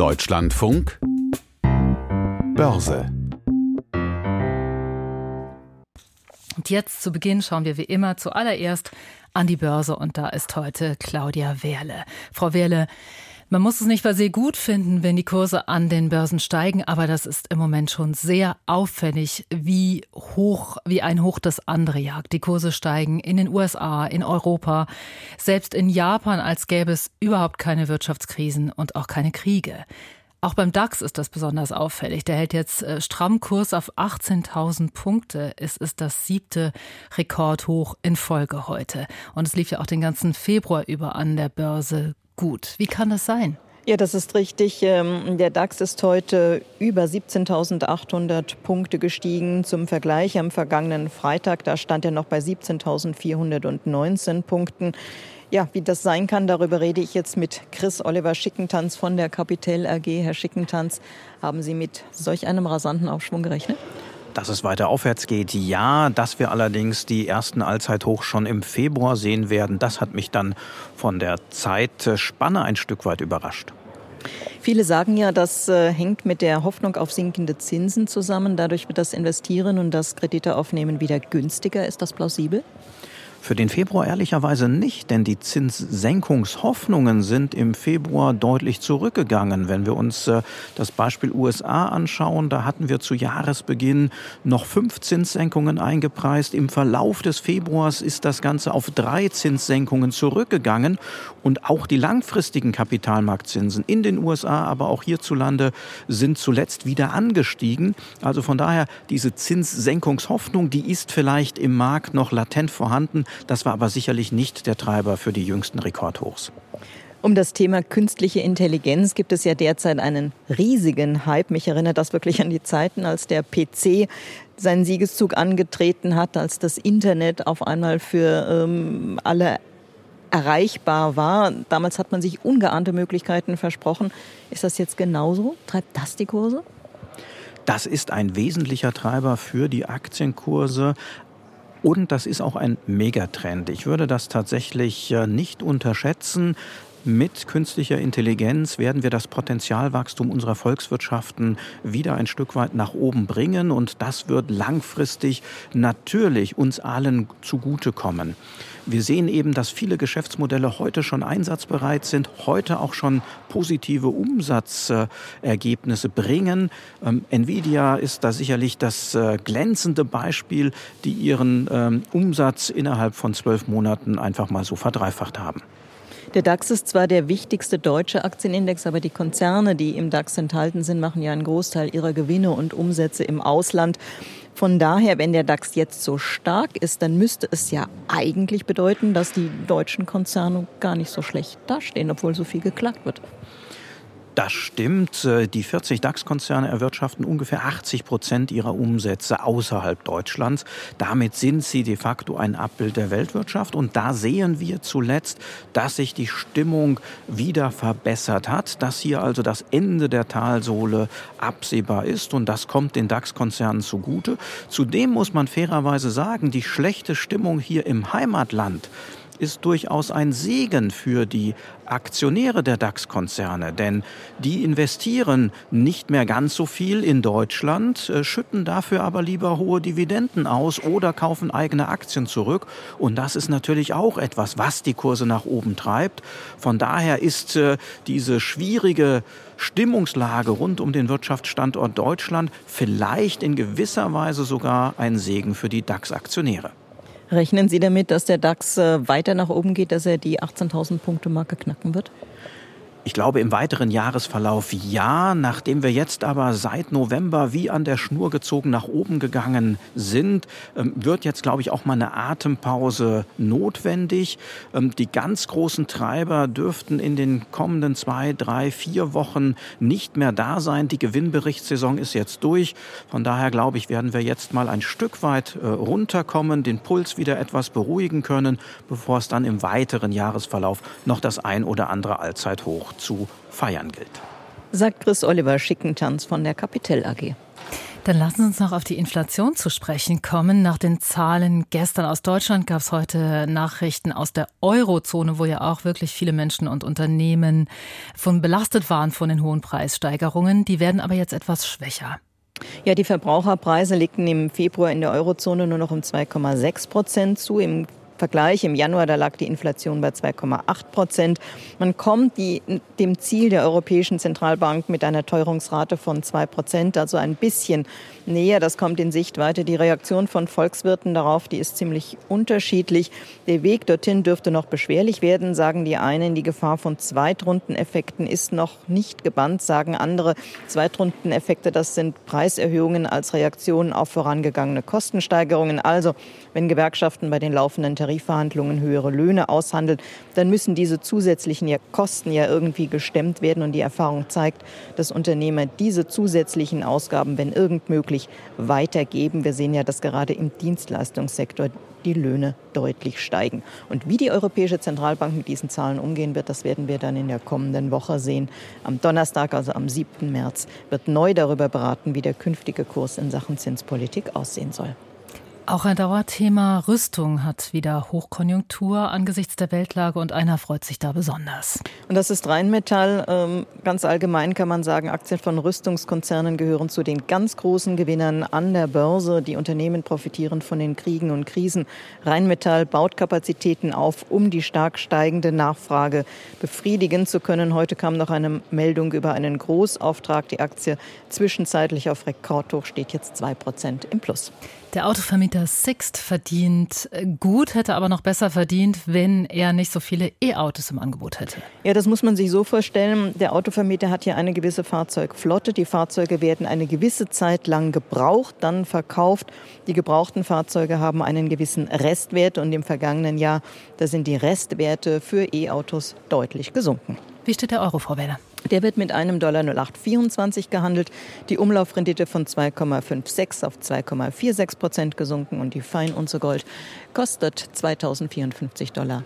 Deutschlandfunk. Börse. Und jetzt zu Beginn schauen wir wie immer zuallererst an die Börse. Und da ist heute Claudia Wehrle. Frau Wehrle, man muss es nicht per se gut finden, wenn die Kurse an den Börsen steigen, aber das ist im Moment schon sehr auffällig, wie hoch, wie ein Hoch das andere jagt. Die Kurse steigen in den USA, in Europa, selbst in Japan, als gäbe es überhaupt keine Wirtschaftskrisen und auch keine Kriege. Auch beim DAX ist das besonders auffällig. Der hält jetzt äh, stramm Kurs auf 18.000 Punkte. Es ist das siebte Rekordhoch in Folge heute. Und es lief ja auch den ganzen Februar über an der Börse gut. Wie kann das sein? Ja, das ist richtig. Ähm, der DAX ist heute über 17.800 Punkte gestiegen. Zum Vergleich am vergangenen Freitag, da stand er noch bei 17.419 Punkten. Ja, wie das sein kann, darüber rede ich jetzt mit Chris Oliver Schickentanz von der Capital AG. Herr Schickentanz, haben Sie mit solch einem rasanten Aufschwung gerechnet? Dass es weiter aufwärts geht, ja. Dass wir allerdings die ersten Allzeithoch schon im Februar sehen werden, das hat mich dann von der Zeitspanne ein Stück weit überrascht. Viele sagen ja, das äh, hängt mit der Hoffnung auf sinkende Zinsen zusammen. Dadurch wird das Investieren und das Kredite aufnehmen wieder günstiger. Ist das plausibel? Für den Februar ehrlicherweise nicht, denn die Zinssenkungshoffnungen sind im Februar deutlich zurückgegangen. Wenn wir uns äh, das Beispiel USA anschauen, da hatten wir zu Jahresbeginn noch fünf Zinssenkungen eingepreist. Im Verlauf des Februars ist das Ganze auf drei Zinssenkungen zurückgegangen und auch die langfristigen Kapitalmarktzinsen in den USA, aber auch hierzulande sind zuletzt wieder angestiegen. Also von daher diese Zinssenkungshoffnung, die ist vielleicht im Markt noch latent vorhanden. Das war aber sicherlich nicht der Treiber für die jüngsten Rekordhochs. Um das Thema künstliche Intelligenz gibt es ja derzeit einen riesigen Hype. Mich erinnert das wirklich an die Zeiten, als der PC seinen Siegeszug angetreten hat, als das Internet auf einmal für ähm, alle erreichbar war. Damals hat man sich ungeahnte Möglichkeiten versprochen. Ist das jetzt genauso? Treibt das die Kurse? Das ist ein wesentlicher Treiber für die Aktienkurse. Und das ist auch ein Megatrend. Ich würde das tatsächlich äh, nicht unterschätzen. Mit künstlicher Intelligenz werden wir das Potenzialwachstum unserer Volkswirtschaften wieder ein Stück weit nach oben bringen und das wird langfristig natürlich uns allen zugutekommen. Wir sehen eben, dass viele Geschäftsmodelle heute schon einsatzbereit sind, heute auch schon positive Umsatzergebnisse bringen. Ähm, Nvidia ist da sicherlich das äh, glänzende Beispiel, die ihren ähm, Umsatz innerhalb von zwölf Monaten einfach mal so verdreifacht haben. Der DAX ist zwar der wichtigste deutsche Aktienindex, aber die Konzerne, die im DAX enthalten sind, machen ja einen Großteil ihrer Gewinne und Umsätze im Ausland. Von daher, wenn der DAX jetzt so stark ist, dann müsste es ja eigentlich bedeuten, dass die deutschen Konzerne gar nicht so schlecht dastehen, obwohl so viel geklagt wird. Das stimmt. Äh, die 40 DAX-Konzerne erwirtschaften ungefähr 80 Prozent ihrer Umsätze außerhalb Deutschlands. Damit sind sie de facto ein Abbild der Weltwirtschaft. Und da sehen wir zuletzt, dass sich die Stimmung wieder verbessert hat, dass hier also das Ende der Talsohle absehbar ist. Und das kommt den DAX-Konzernen zugute. Zudem muss man fairerweise sagen, die schlechte Stimmung hier im Heimatland, ist durchaus ein Segen für die Aktionäre der DAX-Konzerne, denn die investieren nicht mehr ganz so viel in Deutschland, äh, schütten dafür aber lieber hohe Dividenden aus oder kaufen eigene Aktien zurück. Und das ist natürlich auch etwas, was die Kurse nach oben treibt. Von daher ist äh, diese schwierige Stimmungslage rund um den Wirtschaftsstandort Deutschland vielleicht in gewisser Weise sogar ein Segen für die DAX-Aktionäre. Rechnen Sie damit, dass der DAX äh, weiter nach oben geht, dass er die 18.000 Punkte Marke knacken wird? Ich glaube im weiteren Jahresverlauf ja, nachdem wir jetzt aber seit November wie an der Schnur gezogen nach oben gegangen sind, ähm, wird jetzt, glaube ich, auch mal eine Atempause notwendig. Ähm, die ganz großen Treiber dürften in den kommenden zwei, drei, vier Wochen nicht mehr da sein. Die Gewinnberichtssaison ist jetzt durch. Von daher, glaube ich, werden wir jetzt mal ein Stück weit äh, runterkommen, den Puls wieder etwas beruhigen können, bevor es dann im weiteren Jahresverlauf noch das ein oder andere Allzeithoch zu feiern gilt. Sagt Chris Oliver Schickentanz von der Capital AG. Dann lassen Sie uns noch auf die Inflation zu sprechen kommen. Nach den Zahlen gestern aus Deutschland gab es heute Nachrichten aus der Eurozone, wo ja auch wirklich viele Menschen und Unternehmen von belastet waren von den hohen Preissteigerungen. Die werden aber jetzt etwas schwächer. Ja, die Verbraucherpreise legten im Februar in der Eurozone nur noch um 2,6 Prozent zu. Im Vergleich im Januar, da lag die Inflation bei 2,8 Prozent. Man kommt die, dem Ziel der Europäischen Zentralbank mit einer Teuerungsrate von 2 Prozent, also ein bisschen näher. Das kommt in Sichtweite. Die Reaktion von Volkswirten darauf, die ist ziemlich unterschiedlich. Der Weg dorthin dürfte noch beschwerlich werden, sagen die einen. Die Gefahr von Zweitrundeneffekten ist noch nicht gebannt, sagen andere. Zweitrundeneffekte, das sind Preiserhöhungen als Reaktion auf vorangegangene Kostensteigerungen. Also, wenn Gewerkschaften bei den laufenden Tarifverhandlungen höhere Löhne aushandeln, dann müssen diese zusätzlichen Kosten ja irgendwie gestemmt werden. Und die Erfahrung zeigt, dass Unternehmer diese zusätzlichen Ausgaben, wenn irgend möglich, weitergeben. Wir sehen ja, dass gerade im Dienstleistungssektor die Löhne deutlich steigen. Und wie die Europäische Zentralbank mit diesen Zahlen umgehen wird, das werden wir dann in der kommenden Woche sehen. Am Donnerstag, also am 7. März, wird neu darüber beraten, wie der künftige Kurs in Sachen Zinspolitik aussehen soll. Auch ein Dauerthema Rüstung hat wieder Hochkonjunktur angesichts der Weltlage und einer freut sich da besonders. Und das ist Rheinmetall. Ähm, ganz allgemein kann man sagen, Aktien von Rüstungskonzernen gehören zu den ganz großen Gewinnern an der Börse. Die Unternehmen profitieren von den Kriegen und Krisen. Rheinmetall baut Kapazitäten auf, um die stark steigende Nachfrage befriedigen zu können. Heute kam noch eine Meldung über einen Großauftrag. Die Aktie zwischenzeitlich auf Rekordhoch steht jetzt zwei Prozent im Plus. Der Autovermieter Sixt verdient gut, hätte aber noch besser verdient, wenn er nicht so viele E-Autos im Angebot hätte. Ja, das muss man sich so vorstellen. Der Autovermieter hat hier eine gewisse Fahrzeugflotte. Die Fahrzeuge werden eine gewisse Zeit lang gebraucht, dann verkauft. Die gebrauchten Fahrzeuge haben einen gewissen Restwert und im vergangenen Jahr, da sind die Restwerte für E-Autos deutlich gesunken. Wie steht der Euro, Frau Wähler? Der wird mit einem Dollar 0824 gehandelt. Die Umlaufrendite von 2,56 auf 2,46 Prozent gesunken und die Feinunze Gold kostet 2054,46 Dollar.